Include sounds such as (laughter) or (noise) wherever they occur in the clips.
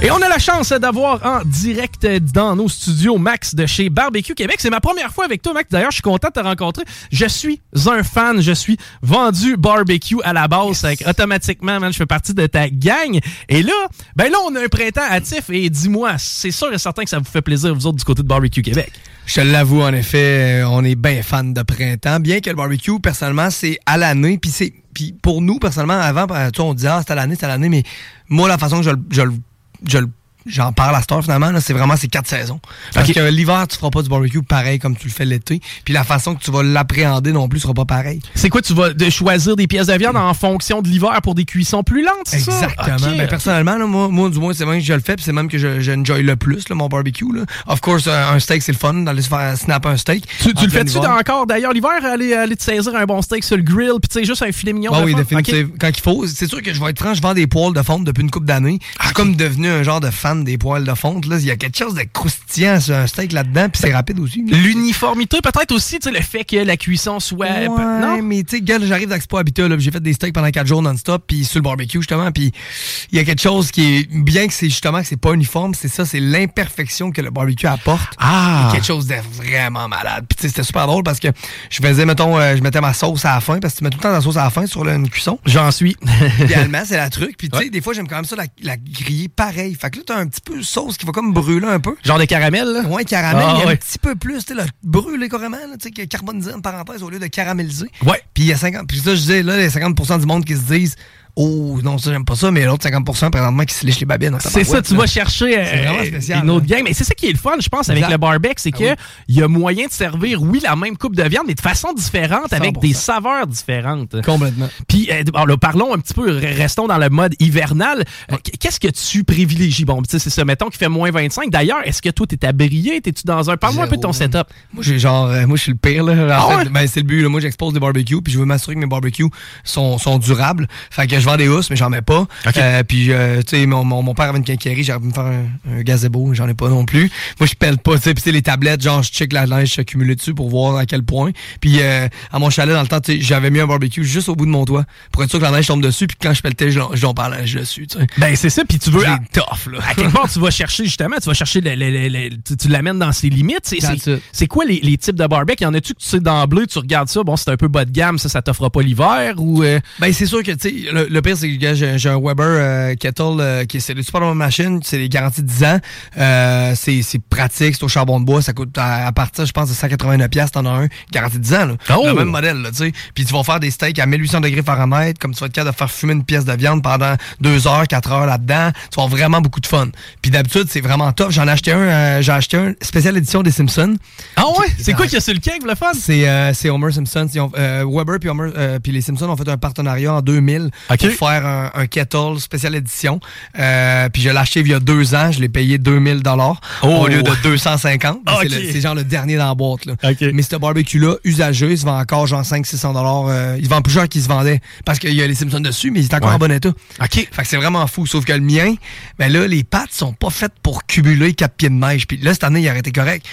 Et on a la chance d'avoir en direct dans nos studios Max de chez Barbecue Québec. C'est ma première fois avec toi, Max. D'ailleurs, je suis content de te rencontrer. Je suis un fan. Je suis vendu barbecue à la base. Automatiquement, man, je fais partie de ta gang. Et là, ben là, on a un printemps hâtif. Et dis-moi, c'est sûr et certain que ça vous fait plaisir, vous autres, du côté de Barbecue Québec. Je te l'avoue, en effet, euh, on est bien fan de printemps. Bien que le barbecue, personnellement, c'est à l'année. Puis c'est, puis pour nous, personnellement, avant, ben, on disait, ah, c'est à l'année, c'est à l'année. Mais moi, la façon que je, le- je le J'en parle à Star finalement, là, c'est vraiment ces quatre saisons. Parce que l'hiver, tu feras pas du barbecue pareil comme tu le fais l'été. Puis la façon que tu vas l'appréhender non plus sera pas pareil. C'est quoi, tu vas de choisir des pièces de viande en fonction de l'hiver pour des cuissons plus lentes, c'est ça? Exactement. Ok. Ben, personnellement, là, moi, moi, du moins, c'est même que je le fais, puis c'est même que je, le plus, là, mon barbecue. Là. Of course, un, steak, c'est le fun, d'aller se faire snap un steak. Tu, le fais-tu encore d'ailleurs l'hiver, aller, aller te saisir un bon steak sur le grill, puis tu sais, juste un filet mignon Ah de oui, définitivement. Quand il faut. C'est sûr que je vais être franc, je vends des poils de fonte depuis une couple d'années. Je suis comme devenu un genre de fan des poils de fonte. Là. Il y a quelque chose de croustillant sur un steak là-dedans, puis c'est rapide aussi. L'uniformité, peut-être aussi, tu sais, le fait que la cuisson soit... Ouais, non? mais tu sais, gars, j'arrive d'Expo Habitat, j'ai fait des steaks pendant 4 jours non-stop, puis sur le barbecue, justement, puis il y a quelque chose qui est, bien que c'est justement que c'est pas uniforme, c'est ça, c'est l'imperfection que le barbecue apporte. Ah! Quelque chose de vraiment malade. Puis tu sais, c'était super drôle parce que je faisais, mettons, euh, je mettais ma sauce à la fin, parce que tu mets tout le temps la sauce à la fin sur là, une cuisson. J'en suis. Idéalement, c'est la truc. Puis tu sais, des fois, j'aime quand même ça la, la griller pareil. Fait que là, un petit peu sauce qui va comme brûler un peu. Genre de caramel, là? Ouais, caramel, Ah, il y a ouais. un petit peu plus, tu sais, le brûler carrément, tu sais, que carboniser en parenthèse au lieu de caraméliser. Ouais. Puis il y a 50, puis ça, je disais, là, il y a 50 du monde qui se disent, oh, non, ça, j'aime pas ça, mais l'autre 50% présentement qui se lèche les babines. C'est ça, tu là. vas chercher euh, spécial, une autre game. Mais c'est ça qui est le fun, je pense, avec Exact. le barbecue, c'est Ah que il y a moyen de servir, oui, la même coupe de viande, mais de façon différente, avec 100%. des saveurs différentes. Complètement. Puis, euh, là, parlons un petit peu, re- restons dans le mode hivernal. Euh, Qu'est-ce que tu privilégies? Bon, tu sais, c'est ça, mettons qu'il fait moins 25. D'ailleurs, est-ce que toi, t'es abrié? T'es-tu dans un... Parle-moi un peu de ton setup. Moi, j'ai genre, euh, moi, je suis le pire, là. En Ah fait, ouais? ben, c'est le but, là. Moi, j'expose des barbecues, puis je veux m'assurer que mes barbecues sont, sont durables. Fait que je vends des housses, mais j'en mets pas. Euh, puis, euh, tu sais, mon, mon, mon père avait une quincaillerie, j'aurais pu me faire un, un gazebo, j'en ai pas non plus. Moi, je pèle pas, tu sais, puis les tablettes, genre, je check la neige accumulée dessus pour voir à quel point. Puis, euh, à mon chalet, dans le temps, tu sais, j'avais mis un barbecue juste au bout de mon toit, pour être sûr que la neige tombe dessus, puis quand je pelletais, je l'en- parlais dessus, tu sais. Ben, c'est ça, puis tu veux... À, tough, là. à quelque part, tu vas chercher, justement, tu vas chercher... Le, le- le- le- tu tu l'amènes dans ses limites. C'est- quoi les, les types de barbecue? Y en a-tu que tu sais d'emblée, tu regardes ça, bon, c'est un peu bas de gamme, ça, ça t'offrera pas l'hiver, ou... euh, Ben c'est sûr que tu sais le, pire c'est que j'ai un Weber euh, Kettle euh, qui est c'est une super bonne machine, c'est les garanties de 10 ans. Euh, c'est c'est pratique, c'est au charbon de bois, ça coûte à, à partir je pense de 189 pièces t'en as un garantie de 10 ans là. Oh! Le même modèle là, tu sais. Puis tu vas faire des steaks à 1800 degrés Fahrenheit comme tu vas être capable de faire fumer une pièce de viande pendant 2 heures, 4 heures là-dedans, tu vas avoir vraiment beaucoup de fun. Puis d'habitude, c'est vraiment top. J'en ai acheté un euh, j'ai acheté un spécial édition des Simpsons. Ah ouais? C'est quoi qu'il y a sur le cake, le fun? C'est euh, c'est Homer Simpson. Ils ont- euh, Weber puis Homer puis les Simpsons ont fait un partenariat en 2000 Pour faire un, un kettle spécial édition. Euh, puis je l'ai acheté il y a deux ans. Je l'ai payé 2000 dollars Oh. au lieu de 250. Mais (laughs) Ok. C'est genre le dernier dans la boîte. Là. Ok. Mais ce barbecue-là, usagé, il se vend encore genre 500-600 dollars. Euh, il se vend plus cher qu'il se vendait parce qu'il y a les Simpsons dessus, mais il est encore Ouais. en bon état. OK. Fait que c'est vraiment fou. Sauf que le mien, ben là, les pattes sont pas faites pour cumuler quatre pieds de neige. Puis là, cette année, il aurait été correct.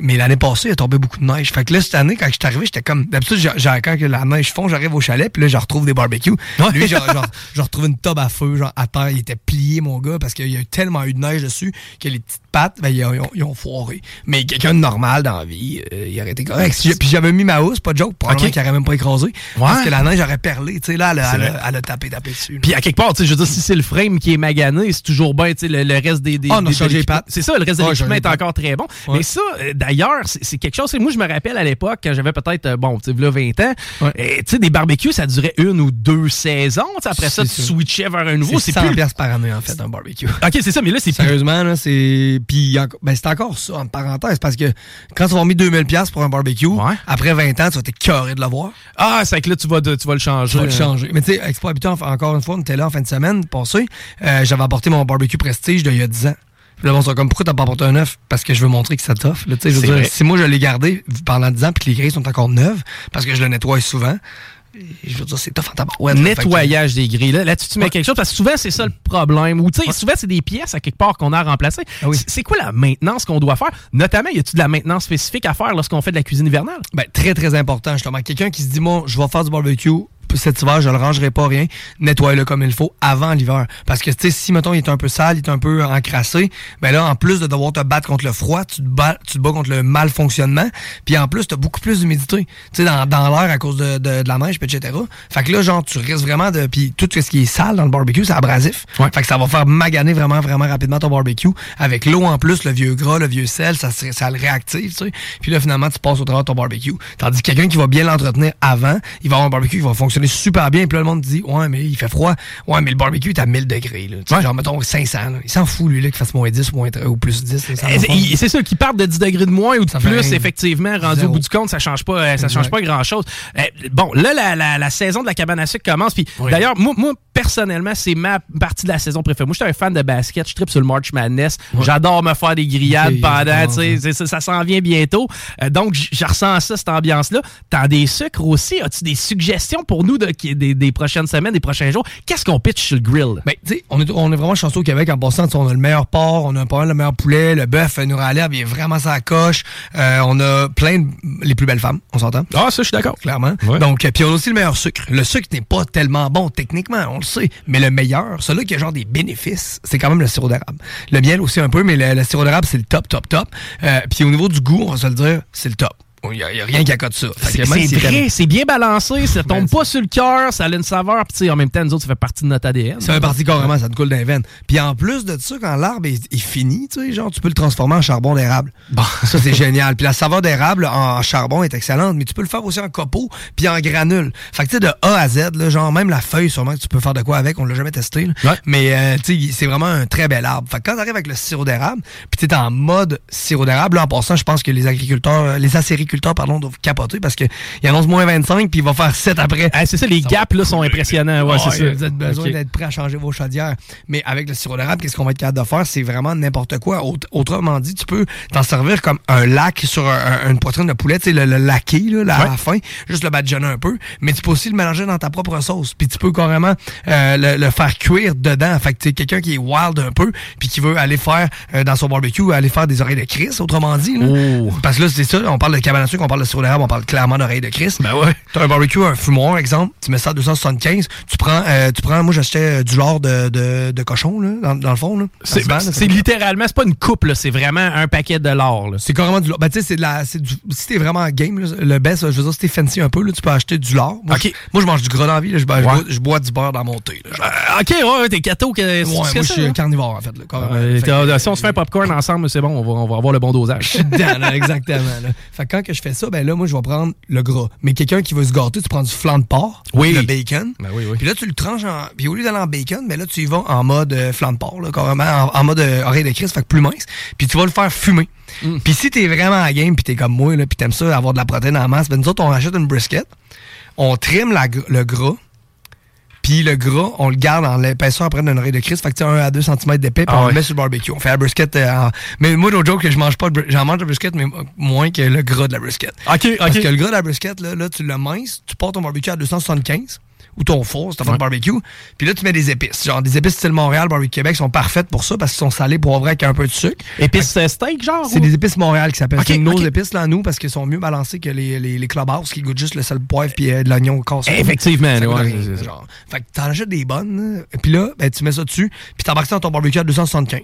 Mais l'année passée, il a tombé beaucoup de neige. Fait que là, cette année, quand je suis arrivé, j'étais comme. D'habitude, j'ai- quand que la neige fond, j'arrive au chalet, puis là, je retrouve des barbecues. Lui, genre, genre, je retrouve une tube à feu, genre, à terre. Il était plié, mon gars, parce qu'il y a tellement eu de neige dessus que les petites pattes, ben, ils, ont, ils ont foiré. Mais quelqu'un de normal dans la vie, euh, il aurait été correct. Si- puis j'avais mis ma housse, pas de joke, probablement Ok. qu'il aurait même pas écrasé. Parce que la neige aurait perlé, tu sais, là, elle, elle, vrai. elle a tapé, tapé dessus. Puis à quelque part, tu sais, je veux dire, si c'est le frame qui est magané, c'est toujours bien, tu sais, le, le reste des, des, Ah, a des- de pattes. C'est ça, le reste de Ouais, l'équipement changé est encore très bon. Ouais. Mais ça, euh, d'ailleurs, c'est quelque chose. Moi, je me rappelle à l'époque, quand j'avais peut-être, euh, bon, tu sais, là, 20 ans, Ouais. tu sais, des barbecues, ça durait une ou deux saisons. Après ça, tu switchais vers un nouveau. c'est C'est 100 plus. par année, en fait, un barbecue. Ok, c'est ça, mais là, c'est plus. Sérieusement, là, c'est. Puis, ben, c'est encore ça, en parenthèse, parce que quand tu vas mis 2000$ piastres pour un barbecue, Ouais. après 20 ans, tu vas t'écœurer de l'avoir. Ah, c'est que là, tu vas, de- tu vas le changer. Tu vas le changer. Mais tu sais, Expo Habitant, encore une fois, on était là en fin de semaine passée. Euh, J'avais apporté mon barbecue Prestige d'il y a 10 ans. Puis là, bon, c'est comme, pourquoi t'as pas apporté un neuf? Parce que je veux montrer que ça t'offre. Si moi, je l'ai gardé pendant 10 ans puis que les grilles sont encore neuves, parce que je le nettoie souvent, je veux dire, c'est tough en là. Que- Nettoyage des grilles. Là, là-dessus, tu mets Ouais. quelque chose parce que souvent, c'est ça le problème. Ou, tu sais, souvent, c'est des pièces à quelque part qu'on a remplacées. Ah oui. C'est- C'est quoi la maintenance qu'on doit faire? Notamment, y a-tu de la maintenance spécifique à faire lorsqu'on fait de la cuisine hivernale? Ben, très, très important, justement. Quelqu'un qui se dit, moi, je vais faire du barbecue cet hiver, je le rangerai pas rien, nettoie-le comme il faut avant l'hiver. Parce que, tu sais, si, mettons, il est un peu sale, il est un peu encrassé, ben là, en plus de devoir te battre contre le froid, tu te bats, tu te bats contre le mal fonctionnement, puis en plus, t'as beaucoup plus d'humidité, tu sais, dans, dans l'air à cause de, de, de la neige, etc. Fait que là, genre, tu risques vraiment de... Puis tout ce qui est sale dans le barbecue, c'est abrasif. Ouais. Fait que ça va faire maganer vraiment, vraiment rapidement ton barbecue. Avec l'eau en plus, le vieux gras, le vieux sel, ça, ça le réactive, tu sais. Puis là, finalement, tu passes au travers de ton barbecue. Tandis que quelqu'un qui va bien l'entretenir avant, il va avoir un barbecue qui va fonctionner super bien. Puis là, le monde dit, ouais, mais il fait froid. Ouais, mais le barbecue est à 1000 degrés, là. Ouais. Genre, mettons 500, là. Il s'en fout, lui, là, qu'il fasse moins 10 ou, moins, ou plus 10. là, ça va Eh, pas. il- C'est ça, qui partent de 10 degrés de moins ou de Ça plus, effectivement, rendu Zéro. au bout du compte, ça change pas, euh, ça change pas grand-chose. Euh, bon, là, la, la- la saison de la cabane à sucre commence. Puis Oui. d'ailleurs, moi, moi, personnellement, c'est ma partie de la saison préférée. Moi, je suis un fan de basket, je tripe sur le March Madness. J'adore me faire des grillades pendant, ça, ça s'en vient bientôt. Euh, donc, je ressens ça, cette ambiance-là. T'as des sucres aussi. As-tu des suggestions pour nous de, qui- des, des prochaines semaines, des prochains jours? Qu'est-ce qu'on pitch sur le grill? Ben, tu sais, on est, on est vraiment chanceux au Québec en passant. On a le meilleur porc, on a pas mal le meilleur poulet, le bœuf euh, nous râlait, il est vraiment sa coche. Euh, on a plein de, les plus belles femmes, on s'entend? Ah, ça, je suis d'accord. Clairement. Ouais. Donc, puis on a aussi le meilleur sucre. Le sucre n'est pas tellement bon techniquement, on Mais le meilleur, celui qui a genre des bénéfices, c'est quand même le sirop d'érable. Le miel aussi un peu, mais le, le sirop d'érable, c'est le top, top, top. Euh, puis au niveau du goût, on va se le dire, c'est le top. Il n'y a, rien qui accote ça. C'est c'est si vrai, c'est bien balancé, ça tombe pas sur le cœur, ça a une saveur, puis tu en même temps, nous autres, ça fait partie de notre ADN. Ça fait partie carrément, ça te coule d'un veine. Puis en plus de ça, quand l'arbre est, est fini, tu sais, genre, tu peux le transformer en charbon d'érable. (laughs) Ça, c'est génial. Puis la saveur d'érable en charbon est excellente, mais tu peux le faire aussi en copeaux puis en granule. Fait que tu sais, de A à Z, là, genre, même la feuille, sûrement que tu peux faire de quoi avec, on l'a jamais testé. là. Ouais. Mais, euh, tu sais, c'est vraiment un très bel arbre. Fait que quand t'arrives avec le sirop d'érable, puis t'es en mode sirop d'érable, là, en passant, je pense que les agriculteurs, les acériculteurs, pardon, doivent capoter parce qu'ils annoncent moins 25 puis il va faire 7 après. Ah, c'est ça, les Ça gaps là, sont impressionnants. Ouais, c'est ça. Vous avez besoin d'être prêt à changer vos chaudières. Mais avec le sirop d'érable, qu'est-ce qu'on va être capable de faire? C'est vraiment n'importe quoi. Aut- autrement dit, tu peux t'en servir comme un lac sur un- un- une poitrine de poulet, tu sais, le, le laqué, là, là, à la fin, juste le badigeonner un peu. Mais tu peux aussi le mélanger dans ta propre sauce. Puis tu peux carrément euh, le, le faire cuire dedans. Fait que tu sais, quelqu'un qui est wild un peu, puis qui veut aller faire euh, dans son barbecue, aller faire des oreilles de Chris, autrement dit. Là. Oh. Parce que là, c'est ça, on parle de cabane à sucre, on parle de sirop d'érable, on parle clairement d'oreilles de Chris. Ben ouais. T'as un barbecue, un fumoir, exemple, tu mets ça à 275, tu prends, euh, tu prends, moi j'achetais euh, du lard de, de, de cochon, là, dans, dans le fond, C'est ça. littéralement, c'est pas une coupe, là, c'est vraiment un paquet de là. C'est carrément du lard. Ben, tu sais, c'est de la, du, si t'es vraiment game, là, le best, je veux dire, si t'es fancy un peu, là, tu peux acheter du lard. Moi, Ok. je, moi, je mange du gras dans la vie, là, je, ben, Ouais. bois, je bois du beurre dans mon thé. Euh, ok, ouais, t'es cato. Que, Ouais, c'est moi, je suis carnivore, en fait, là, si on se fait un popcorn ensemble, c'est bon, on va, on va avoir le bon dosage. dedans, là, (laughs) exactement. Là. Fait que quand que je fais ça, ben là, moi, je vais prendre le gras. Mais quelqu'un qui veut se gâter, tu prends du flan de porc, Oui. le bacon. Ben oui, oui. Puis là, tu le tranches en. Puis au lieu d'aller en bacon, mais là, tu y vas en mode euh, flan de porc, là, carrément, en, en mode euh, oreille de Christ, fait que plus mince. Puis tu vas le faire fumer. Mm. Puis si t'es vraiment à game, puis t'es comme moi, là, puis t'aimes ça, avoir de la protéine en masse, ben nous autres, on achète une brisket, on trime la le gras. Puis le gras, on le garde en l'épaisseur après d'une oreille de Christ. Fait que tu sais, 1 à 2 cm d'épais, puis Ah on ouais. le met sur le barbecue. On fait la brisket euh, en... Mais moi, l'autre joke, que je mange pas de J'en mange de brisket, mais moins que le gras de la brisket. Ok, Parce ok. que le gras de la brisket, là, là tu le minces, tu portes ton barbecue à 275 ou ton four, fait de barbecue. Puis là, tu mets des épices. Genre, des épices style Montréal, Barbecue Québec sont parfaites pour ça parce qu'ils sont salés pour vrai avec un peu de sucre. Épices euh, steak, genre? C'est des épices Montréal qui s'appellent. Ok, c'est nos épices, là, nous, parce qu'ils sont mieux balancés que les, les, les clubhouse qui goûtent juste le sel poivre puis euh, de l'oignon cassé. Effectivement, Ça ouais, rien, c'est genre. Fait que t'en achètes des bonnes, là, puis là, ben, tu mets ça dessus, puis t'embarques ça dans ton barbecue à 275.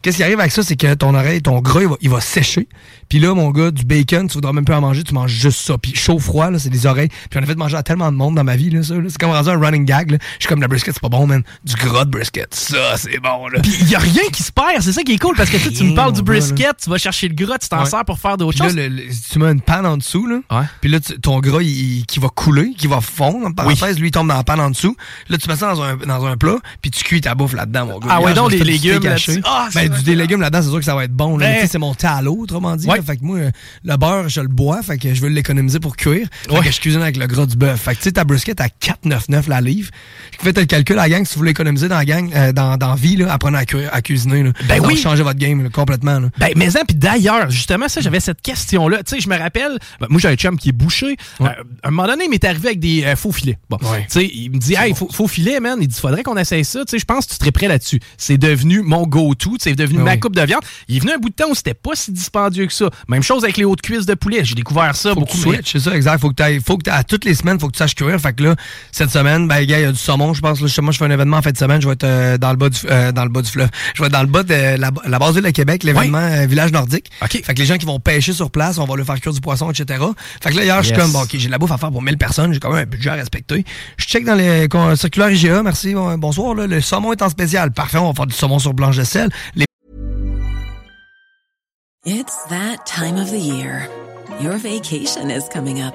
Qu'est-ce qui arrive avec ça, c'est que ton oreille, ton gras, il va, il va sécher. Puis là, mon gars, du bacon, tu voudras même pas en manger, tu manges juste ça. Puis chaud-froid, là, c'est des oreilles. Puis on a fait manger à tellement de monde dans ma vie, là, ça. là. C'est comme rendu un running gag, là. Je suis comme, la brisket, c'est pas bon, man. Du gras de brisket, ça, c'est bon, là. Puis il y a rien qui se perd, c'est ça qui est cool parce que tu me parles du brisket, tu vas chercher le gras, tu t'en Ouais. sers pour faire d'autres là, choses. le- le- tu mets une panne en dessous, là. Ouais. Puis là, tu- ton gras, il, qui va couler, qui va fondre, en parenthèse, lui, il tombe dans la panne en dessous. Là, tu mets ça dans un, dans un plat, puis tu cuis ta bouffe là-dedans, mon gars. Ah ouais, donc du légumes. Ah, ben, du des légumes là-dedans, c'est sûr que ça va être bon. Là. Ben. C'est mon talot, autrement dit. Ouais. là. Fait que moi, euh, le beurre, je le bois, fait que je veux l'économiser pour cuire. Fait que je cuisine avec le gras du bœuf. Fait que tu sais, ta brisket à 4,99 la livre. Faites le calcul à la gang, si vous voulez économiser dans la gang, euh, dans, dans vie, là, apprenez à, cuisiner. Là. Ben va oui. changer votre game là, complètement. Là. Ben, mais hein, puis d'ailleurs, justement, ça, j'avais cette question-là. Tu sais, je me rappelle, ben, moi, j'ai un chum qui est bouché. Euh, à un moment donné, il m'est arrivé avec des euh, faux filets. Bon, Ouais. tu sais, il me dit, hey, faux, faux filet, man. Il dit, faudrait qu'on essaye ça. Tu sais, je pense que tu serais prêt là-dessus. C'est devenu mon go-to. C'est devenu Ben ma coupe de viande. Il est venu un bout de temps où c'était pas si dispendieux que ça. Même chose avec les hautes cuisses de poulet. J'ai découvert ça faut beaucoup. tu c'est ça, exact. Faut que t'ailles- faut que à toutes les semaines, faut que tu saches cuire. Fait que là, cette semaine, ben, gars, il y a du saumon, je pense. Là, justement, je fais un événement en fin de semaine. Je vais être euh, dans le bas du, euh, dans le bas du fleuve. Je vais être dans le bas de la, la base ville de Québec, l'événement euh, village nordique. OK. Fait que les gens qui vont pêcher sur place, on va leur faire cuire du poisson, etc. Fait que là, hier, je suis comme, bon, OK, j'ai de la bouffe à faire pour 1000 personnes. J'ai quand même un budget à respecter. Je check dans les con- circulaires IGA. Merci. bon- bonsoir. Là, le saumon est en spécial. Parfait. On va faire du saumon sur blanche de sel. Les It's that time of the year. Your vacation is coming up.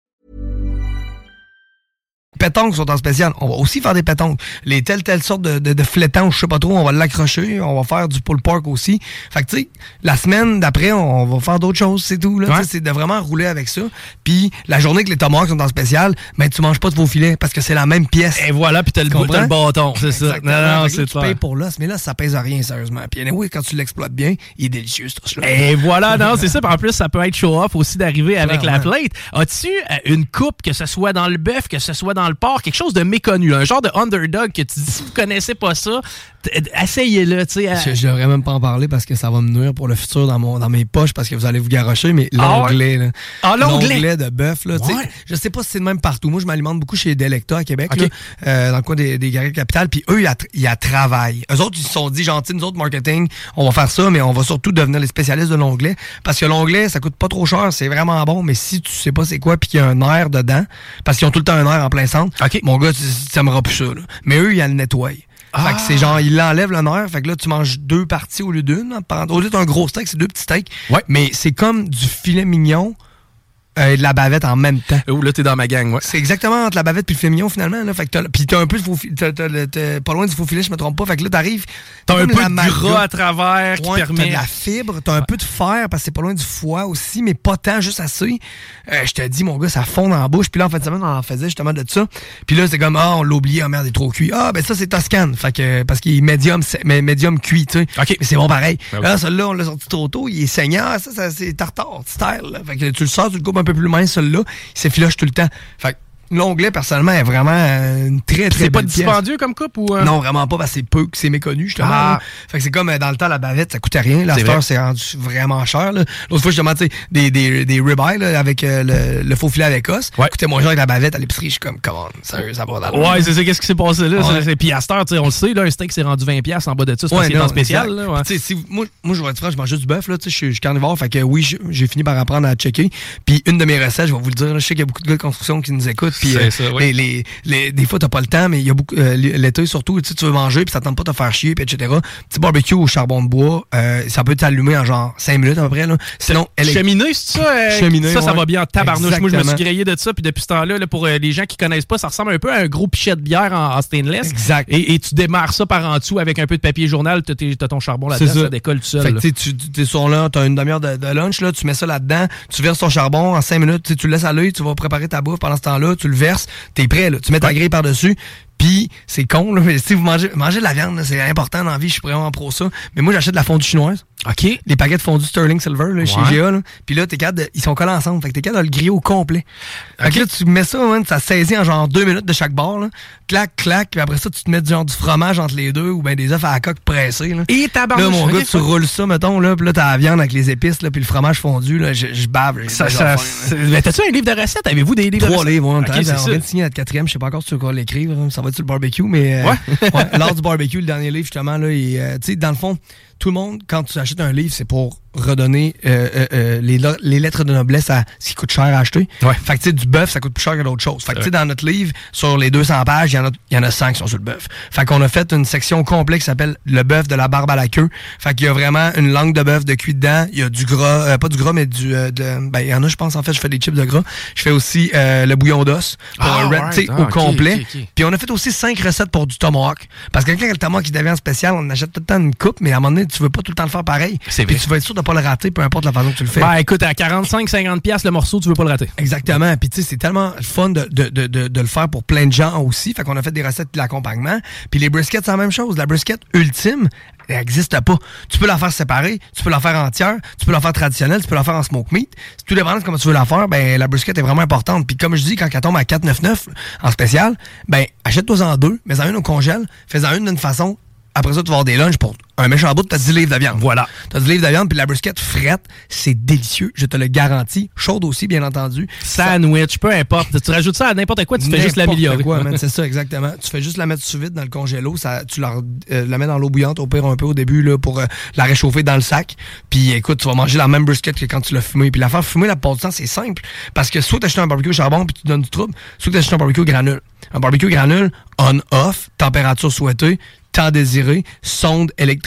pétanques sont en spécial. On va aussi faire des pétanques. Les telles, telles sortes de, de, de flétans, je sais pas trop, on va l'accrocher. On va faire du pull park aussi. Fait que, tu sais, la semaine d'après, on va faire d'autres choses, c'est tout. Ouais. C'est de vraiment rouler avec ça. Puis, la journée que les tomates sont en spécial, ben, tu manges pas de vos filets parce que c'est la même pièce. Et voilà, puis t'as le, le bâton, c'est ça. Non, non, c'est tu payes pour l'os, mais là, ça pèse à rien, sérieusement. Puis, anyway, quand tu l'exploites bien, il est délicieux, ce. Et voilà, non, c'est ça. En plus, ça peut être show-off aussi d'arriver avec la plate. As-tu euh, une coupe, que ce soit dans le bœuf, que ce soit dans quelque chose de méconnu, un genre de underdog que tu dis, si vous connaissez pas ça, essayez-le, tu sais. Je, je devrais même pas en parler parce que ça va me nuire pour le futur dans, mon, dans mes poches parce que vous allez vous garocher, mais Ah l'onglet, là. Ah, l'onglet? de bœuf, là. tu sais, Ouais. Je sais pas si c'est le même partout. Moi, je m'alimente beaucoup chez Delecta à Québec, Ok. là, euh, dans le coin des, des Garrigues Capitales, puis eux, ils à travaillent. Eux autres, ils se sont dit, gentils, nous autres, marketing, on va faire ça, mais on va surtout devenir les spécialistes de l'onglet parce que l'onglet, ça coûte pas trop cher, c'est vraiment bon, mais si tu sais pas c'est quoi, puis qu'il y a un air dedans, parce qu'ils ont tout le temps un air en plein centre, Ok. mon gars, tu tu aimeras plus ça, là. Mais eux, ils le nettoient. Fait que c'est genre, ils l'enlèvent le nerf. Fait que là, tu manges deux parties au lieu d'une. hein. Au lieu d'un gros steak, c'est deux petits steaks. Ouais. Mais c'est comme du filet mignon et de la bavette en même temps. Oh, là, t'es dans ma gang, ouais. C'est exactement entre la bavette puis le mignon, finalement. Là. Fait que t'as, puis t'as un peu de faux filet, t'as- pas loin du faux filet, je me trompe pas. Fait que là, t'arrives. T'as un peu de gras à travers qui Ouais, T'as permet. de la fibre, t'as un peu de fer parce que c'est pas loin du foie aussi, mais pas tant, juste assez. Euh, je te dis, mon gars, ça fond dans la bouche. Puis là, en fin de semaine, on en faisait justement de ça. Puis là, c'est comme, ah, on l'a oublié, ah merde, il est trop cuit. Ah, ben ça, c'est Toscane. Fait que, parce qu'il est médium, c'est- mais médium cuit, tu sais. OK. Mais c'est bon pareil. Oui. Là, celui-là, on l'a sorti trop tôt, il est saignant. Ah, Ça, ça c'est tartare, style. Fait que tu le sors, tu le un peu plus mince, celui-là. Il s'effiloche tout le temps. L'onglet, personnellement, est vraiment euh, une très, très C'est pas dispendieux comme coupe ou. euh? Non, vraiment pas, parce que c'est peu, que c'est méconnu, justement. Ah. Fait que c'est comme euh, dans le temps, la bavette, ça coûtait rien. La C'est star, c'est rendu vraiment cher. là. L'autre fois, justement, tu sais, des, des, des ribeyes là, avec euh, le, le faux filet avec os. Ouais. coûtait moins cher que la bavette à l'épicerie. Je suis comme, comment, sérieux, ça va dans Ouais, c'est ça, qu'est-ce qui s'est passé là? Ouais. C'est- c'est- Puis à sais, on le sait, là, un steak s'est rendu 20$ en bas de ça, c'est Ouais, spécial. Là, ouais. Puis, tu sais, si- moi, moi, je vais être franc, je mange juste du bœuf, là, tu sais, je suis- carnivore, fait que oui, j'ai- fini par apprendre à checker. Puis une de mes recettes, je vais vous le dire, je sais qu'il y a beaucoup de gars de construction qui nous écoutent, puis euh, ça, les, les, les- des fois, t'as pas le temps, mais il y a beaucoup, euh, l'été surtout, tu veux manger, puis ça tente pas de te faire chier, puis etc. Petit barbecue au charbon de bois, euh, ça peut t'allumer en genre 5 minutes à peu près, là. Sinon, elle est Cheminée, c'est ça? Cheminée, ça, va bien en tabarnouche. Moi, je me suis grillé de ça, puis depuis ce temps-là, là, pour les gens qui connaissent pas, ça ressemble un peu à un gros pichet de bière en, en stainless. Exact. Et, et tu démarres ça par en dessous avec un peu de papier journal, t'as ton charbon là-dedans, ça. ça. décolle tout seul. Fait que tu t'es sur là, t'as une demi-heure de, de lunch, là, tu mets ça là-dedans, tu verses ton charbon en cinq minutes, tu sais, tu le laisses à l'œil, tu vas préparer ta bouffe pendant ce temps-là, tu le verses, t'es prêt, là, tu mets ta grille par-dessus, puis c'est con, là, mais si vous mangez, mangez de la viande, là, c'est important dans la vie, je suis vraiment pro ça, mais moi j'achète de la fondue chinoise. OK. Les paquets de fondue Sterling Silver là, chez. GA, là. puis là, t'es capable de- ils sont collés ensemble, fait que t'es capable de le griller au complet. Fait que là, tu mets ça, man, ça saisit en genre deux minutes de chaque bord, là. clac, clac, puis après ça, tu te mets du genre du fromage entre les deux ou ben des œufs à la coque pressés. Là. Et Là, tabarnouche. mon gars, tu roules ça, mettons, là, puis là, t'as la viande avec les épices, là, puis le fromage fondu, là, je, je bave. Ça, ça, là. mais T'as-tu un livre de recettes? Avez-vous des livres de Trois recettes? livres, ouais, on Ok, t'arrête, c'est on vient de signer notre quatrième, je sais pas encore si tu veux l'écrire, hein, ça va le barbecue, mais euh, ouais, (laughs) du barbecue, le dernier livre, justement, là, euh, tu sais, dans le fond, tout le monde, quand tu achètes un livre, c'est pour redonner euh, euh, euh, les, les lettres de noblesse à ce qui coûte cher à acheter. Ouais. Fait que tu sais, du bœuf, ça coûte plus cher que d'autres choses. Fait que tu sais, dans notre livre, sur les 200 pages, il y en a, y en a 100 qui sont sur le bœuf. Fait qu'on a fait une section complète qui s'appelle le bœuf de la barbe à la queue. Fait qu'il y a vraiment une langue de bœuf de cuit dedans. Il y a du gras, euh, pas du gras, mais du, euh, de, ben, il y en a, je pense, en fait, je fais des chips de gras. Je fais aussi euh, le bouillon d'os pour Ah, un red, right. tu sais, Ah, au complet. Puis on a fait aussi cinq recettes pour du tomahawk. Parce que quand le tomahawk il devient spécial, on achète tout le temps une coupe, mais à un moment donné, tu veux pas tout le temps le faire pareil. C'est Puis tu vas être sûr de pas le rater, peu importe la façon que tu le fais. Ben écoute, à 45-50$ piastres le morceau, tu veux pas le rater. Exactement. Puis tu sais, c'est tellement fun de, de, de, de, le faire pour plein de gens aussi. Fait qu'on a fait des recettes de l'accompagnement. Puis les briskets, c'est la même chose. La brisket ultime, elle n'existe pas. Tu peux la faire séparée, tu peux la faire entière, tu peux la faire traditionnelle, tu peux la faire en smoke meat. C'est tout dépendant de comment tu veux la faire. Ben la brisket est vraiment importante. Puis comme je dis, quand elle tombe à 4,99 en spécial, ben achète-toi en deux, mets-en une au congèle, fais-en une d'une façon. Après ça, tu vas avoir des lunchs pour un méchant bout, t'as 10 livres de viande. Voilà. T'as 10 livres de viande, puis la brisket frette, c'est délicieux, je te le garantis. Chaude aussi, bien entendu. Sandwich, peu importe. Tu rajoutes ça à n'importe quoi, tu fais juste l'améliorer. (laughs) c'est ça, exactement. Tu fais juste la mettre sous vide dans le congélo, ça, tu la, euh, la mets dans l'eau bouillante, au pire un peu au début, là, pour euh, la réchauffer dans le sac. Puis écoute, tu vas manger la même brisket que quand tu l'as fumé. Puis la faire fumer, la plupart du temps, c'est simple. Parce que soit t'achètes un barbecue au charbon, puis tu donnes du trouble, soit t'achètes un barbecue au granule. Un barbecue granule, on-off, température souhaitée, temps désiré, sonde électronique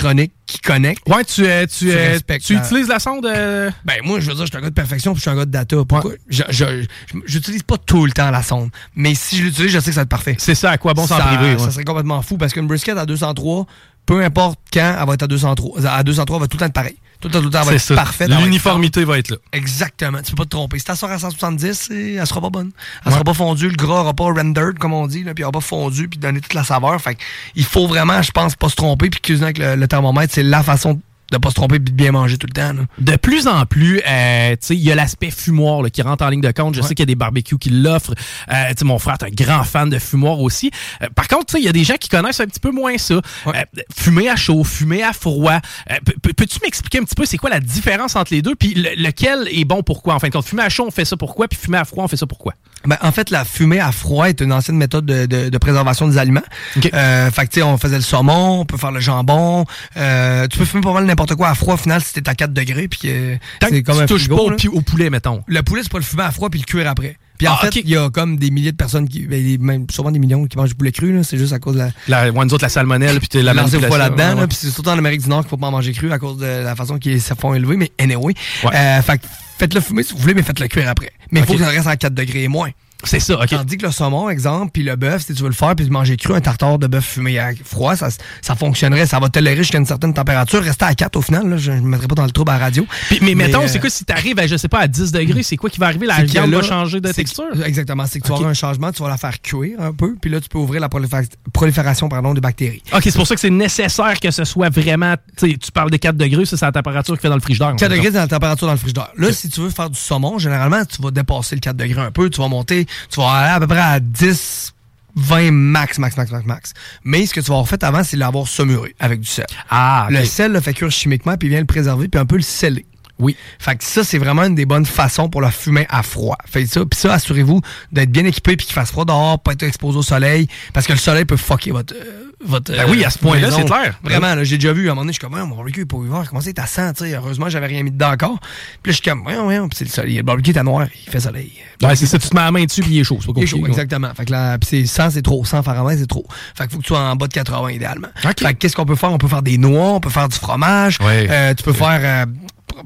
qui connecte. Ouais, tu, euh, tu, euh, respectes tu la- utilises la sonde. euh, Ben moi, je veux dire, je suis un gars de perfection puis je suis un gars de data. Pourquoi? Je, je, je- j'utilise pas tout le temps la sonde. Mais si je l'utilise, je sais que ça va être parfait. C'est ça, à quoi bon s'en priver. ouais. ça serait complètement fou parce qu'une brisket à 203, peu importe quand, elle va être à 203. À 203, elle va tout le temps être pareil. Tout va être ça. être L'uniformité va être là. Exactement. Tu peux pas te tromper. Si t'assois à 170, c'est- elle sera pas bonne. Elle sera pas fondue, le gras aura pas rendered, comme on dit, là, puis elle aura pas fondu, puis donner toute la saveur. Fait que il faut vraiment, je pense, pas se tromper, puis cuisiner avec le, le thermomètre, c'est la façon de pas se tromper puis de bien manger tout le temps. là. De plus en plus, euh, tu sais, il y a l'aspect fumoir là, qui rentre en ligne de compte. Je sais qu'il y a des barbecues qui l'offrent. Euh, tu sais, mon frère est un grand fan de fumoir aussi. Euh, par contre, tu sais, il y a des gens qui connaissent un petit peu moins ça. Ouais. Euh, fumer à chaud, fumer à froid. Euh, pe- pe- Peux-tu m'expliquer un petit peu c'est quoi la différence entre les deux? Puis le- lequel est bon pourquoi? En fin de compte, fumer à chaud, on fait ça pourquoi? Puis fumer à froid, on fait ça pourquoi? Ben, en fait, la fumée à froid est une ancienne méthode de, de- de préservation des aliments. Ok. Euh, fait que, tu sais, on faisait le saumon, on peut faire le jambon. Euh, tu peux fumer pas mal n'importe quoi à froid, au final, si t'es à 4 degrés. Puis que Tant c'est que comme tu un touches frigo, pas au, là. pi- au poulet, mettons. Le poulet, c'est pas le fumer à froid puis le cuire après. Puis en Ah, fait, il y a comme des milliers de personnes qui, ben, même sûrement des millions qui mangent du poulet cru. C'est juste à cause de la, La, ouais, nous autres, la salmonelle, puis la manipulation. là-dedans. Ouais, là. Puis c'est surtout en Amérique du Nord qu'il faut pas en manger cru à cause de la façon qu'ils se font élever. Mais anyway, Ouais. euh, fait que faites-le fumer si vous voulez, mais faites-le cuire après. Mais il faut que ça reste à 4 degrés et moins. C'est ça, OK. Tandis que le saumon, exemple, puis le bœuf, si tu veux le faire, puis manger cru, un tartare de bœuf fumé à froid, ça, ça fonctionnerait. Ça va tolérer jusqu'à une certaine température. Rester à 4 au final, là, je ne me mettrai pas dans le trouble à la radio. Mais, mettons, euh, c'est quoi si t'arrives à, je sais pas, à 10 degrés, c'est quoi qui va arriver? La viande va changer de que- texture? Exactement. C'est que tu vas Ok. avoir un changement, tu vas la faire cuire un peu, puis là, tu peux ouvrir la proliféra- prolifération pardon, des bactéries. OK, c'est pour ça que c'est nécessaire que ce soit vraiment. Tu tu parles de 4 degrés, ça, c'est la température qu'il fait dans le frigidaire. 4 degrés, c'est la température dans le frigidaire. Là, si tu veux faire du saumon, généralement, tu vas dépasser le 4 degrés un peu. Tu vas monter tu vas aller à peu près à 10, 20 max, max, max, max, max. Mais ce que tu vas avoir fait avant, c'est l'avoir saumuré avec du sel. Ah, Le sel le fait cuire chimiquement, puis vient le préserver, puis un peu le sceller. Oui. Fait que ça, c'est vraiment une des bonnes façons pour le fumer à froid. Faites ça, puis ça, assurez-vous d'être bien équipé, puis qu'il fasse froid dehors, pas être exposé au soleil, parce que le soleil peut fucker votre... euh, votre Ben oui, à ce point-là, c'est clair. Vraiment, là, j'ai déjà vu, à un moment donné, je suis comme, Ouais, mon barbecue est pas ouvert, comment ça, il est à 100, tu sais, heureusement, j'avais rien mis dedans encore. Puis là, je suis comme, ouais, ouais, puis c'est le soleil, le barbecue est à noir, il fait soleil. Ouais, c'est ça, tu te mets la main dessus, puis il est chaud. C'est pas Il est chaud, compliqué, exactement. Fait que là, pis c'est 100, c'est trop. 100 Fahrenheit, c'est trop. Fait qu'il faut que tu sois en bas de 80 idéalement. Fait que qu'est-ce qu'on peut faire? On peut faire des noix, on peut faire du fromage. Euh, tu peux faire euh,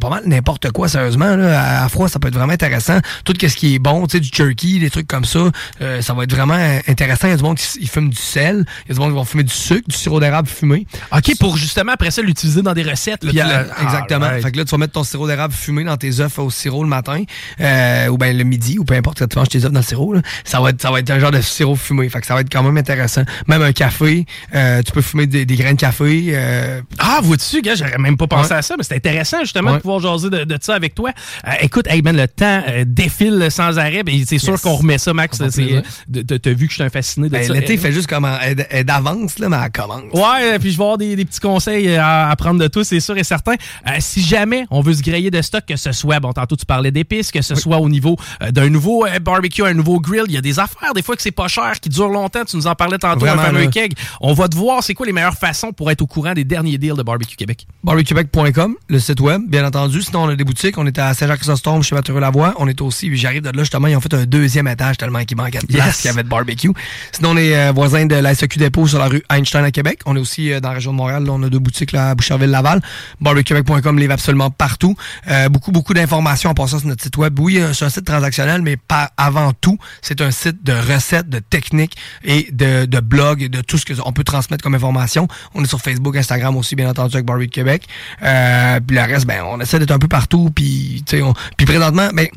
pas mal n'importe quoi, sérieusement. Là. À, à froid, ça peut être vraiment intéressant. Tout ce qui est bon, tu sais, du jerky, des trucs comme ça, euh, ça va être vraiment intéressant. Il y a du monde qui fume du sel, il y a du monde qui vont fumer du sucre, du sirop d'érable fumé. OK, pour justement après ça l'utiliser dans des recettes. là, euh, le- exactement. Ah, right. Fait que là, tu vas mettre ton sirop d'érable fumé dans tes œufs au sirop le matin, euh, ou bien le midi, ou peu importe quand tu manges tes œufs dans le sirop. Là, ça, va être, ça va être un genre de sirop fumé. Fait que ça va être quand même intéressant. Même un café, euh, tu peux fumer des, des graines de café. euh, Ah, vois-tu, gars, j'aurais même pas pensé Ouais. à ça, mais c'est intéressant justement de Ouais. pouvoir jaser de, de ça avec toi. Euh, écoute, hey, man, le temps euh, défile sans arrêt, ben, c'est sûr Yes. qu'on remet ça, Max. De- de- T'as vu que je suis un fasciné de ben, ça. L'été Euh, fait juste comme est d'avance, là, mais elle commence. Ouais, puis je vais avoir des, des petits conseils à, à prendre de tous, c'est sûr et certain. Euh, si jamais on veut se griller de stock, que ce soit, bon, tantôt tu parlais d'épices, que ce soit au niveau euh, d'un nouveau euh, barbecue, un nouveau grill, il y a des affaires, des fois que c'est pas cher, qui durent longtemps. Tu nous en parlais tantôt, Vraiment, un fameux là. keg. On va te voir, c'est quoi les meilleures façons pour être au courant des derniers deals de Barbecue Québec. barbecuebec.com, le site web, bien entendu. Sinon, on a des boutiques. On est à Saint-Jacques-Chrysostome, chez Mathieu Lavoie. On est aussi, j'arrive de là, justement, ils ont fait un deuxième étage tellement qu'il manquait de place Yes. qu'il y avait de barbecue. Sinon, on est euh, voisins de la SQ Dépôt sur la rue Einstein à Québec. On est aussi euh, dans la région de Montréal. Là, on a deux boutiques là, à Boucherville-Laval. barbecuebec.com livre absolument partout. Euh, beaucoup, beaucoup d'informations en passant sur notre site web. Oui, c'est un site transactionnel, mais pas avant tout, c'est un site de recettes, de techniques et de, de blogs et de tout ce qu'on peut transmettre comme information. On est sur Facebook, Instagram aussi, bien entendu, avec Barbecue Québec. Euh, puis le reste, ben, on essaie d'être un peu partout. Puis, on- puis présentement, ben,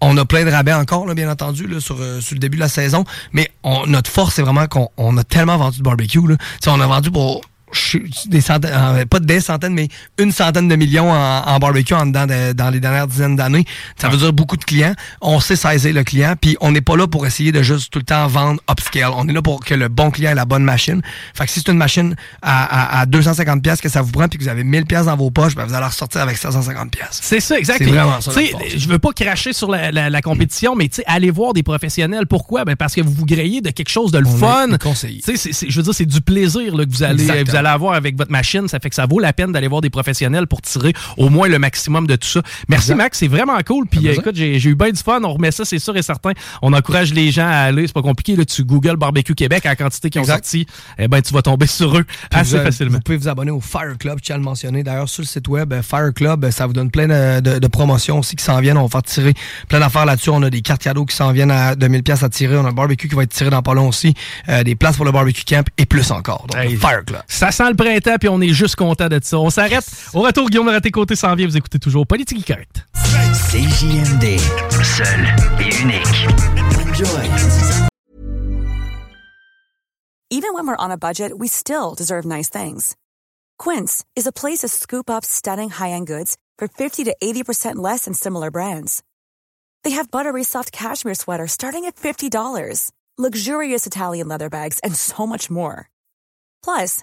on a plein de rabais encore, là, bien entendu, sur, euh, sur le début de la saison. Mais on, notre force, c'est vraiment qu'on on a tellement vendu de barbecue. Là. On a vendu pour des centaines, euh, pas des centaines, mais une centaine de millions en, en barbecue en dedans de- dans les dernières dizaines d'années. Ça veut dire beaucoup de clients. On sait saisir le client, puis on n'est pas là pour essayer de juste tout le temps vendre upscale. On est là pour que le bon client ait la bonne machine. Fait que si c'est une machine à, à, à 250 pièces que ça vous prend, puis que vous avez 1000 pièces dans vos poches, ben vous allez ressortir avec 750 pièces. C'est ça, exact. C'est vraiment ça. Je veux pas cracher sur la, la- la compétition, mais tu sais, allez voir des professionnels. Pourquoi? Ben parce que vous vous grillez de quelque chose de le On fun. c'est- je veux dire, c'est du plaisir là, que vous allez, Exactement. vous allez avoir avec votre machine. Ça fait que ça vaut la peine d'aller voir des professionnels pour tirer au moins le maximum de tout ça. Merci. Max. C'est vraiment cool. Puis, euh, écoute, j'ai eu bien du fun. On remet ça, c'est sûr et certain. On encourage les gens à aller. C'est pas compliqué. Là, tu Google Barbecue Québec à la quantité qui ont sorti. Eh ben, tu vas tomber (laughs) sur eux Puis assez vous, facilement. Vous pouvez vous abonner au Fire Club, je tiens à le mentionner. D'ailleurs, sur le site web, euh, Fire Club, euh, ça vous donne plein de, de- de promotions aussi qui s'en viennent. On va faire tirer plein d'affaires là-dessus. On a des cartes cadeaux qui s'en viennent à 2000 pièces à tirer. On a un barbecue qui va être tiré dans pas long aussi. Euh, des places pour le barbecue camp et plus encore. Donc, Hey. Fire Club. Ça sent le printemps, puis on est juste content de ça. On s'arrête. Au retour, Guillaume Raté-Côté s'en vient. Vous écoutez toujours Politique Correct. CJMD, seul et unique. Enjoy. Even when we're on a budget, we still deserve nice things. Quince is a place to scoop up stunning high-end goods for 50 to 80% less than similar brands. They have buttery soft cashmere sweaters starting at $50, luxurious Italian leather bags, and so much more. Plus,